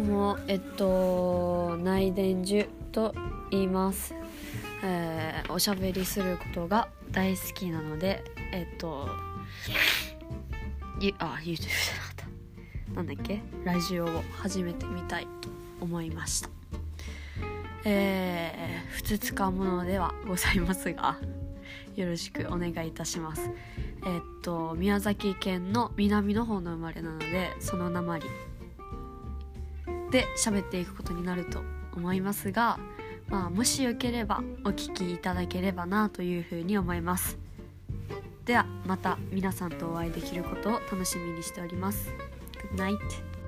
もえっと内伝樹と言います、えーおしゃべりすることが大好きなのでえっとゆあ YouTube じゃなかった。なんだっけ？ラジオを始めてみたいと思いました。えー、ふつつかものではございますがよろしくお願いいたします。えっと宮崎県の南の方の生まれなのでその鉛で喋っていくことになると思いますがまあもしよければお聞きいただければなというふうに思います。ではまた皆さんとお会いできることを楽しみにしております。Good night.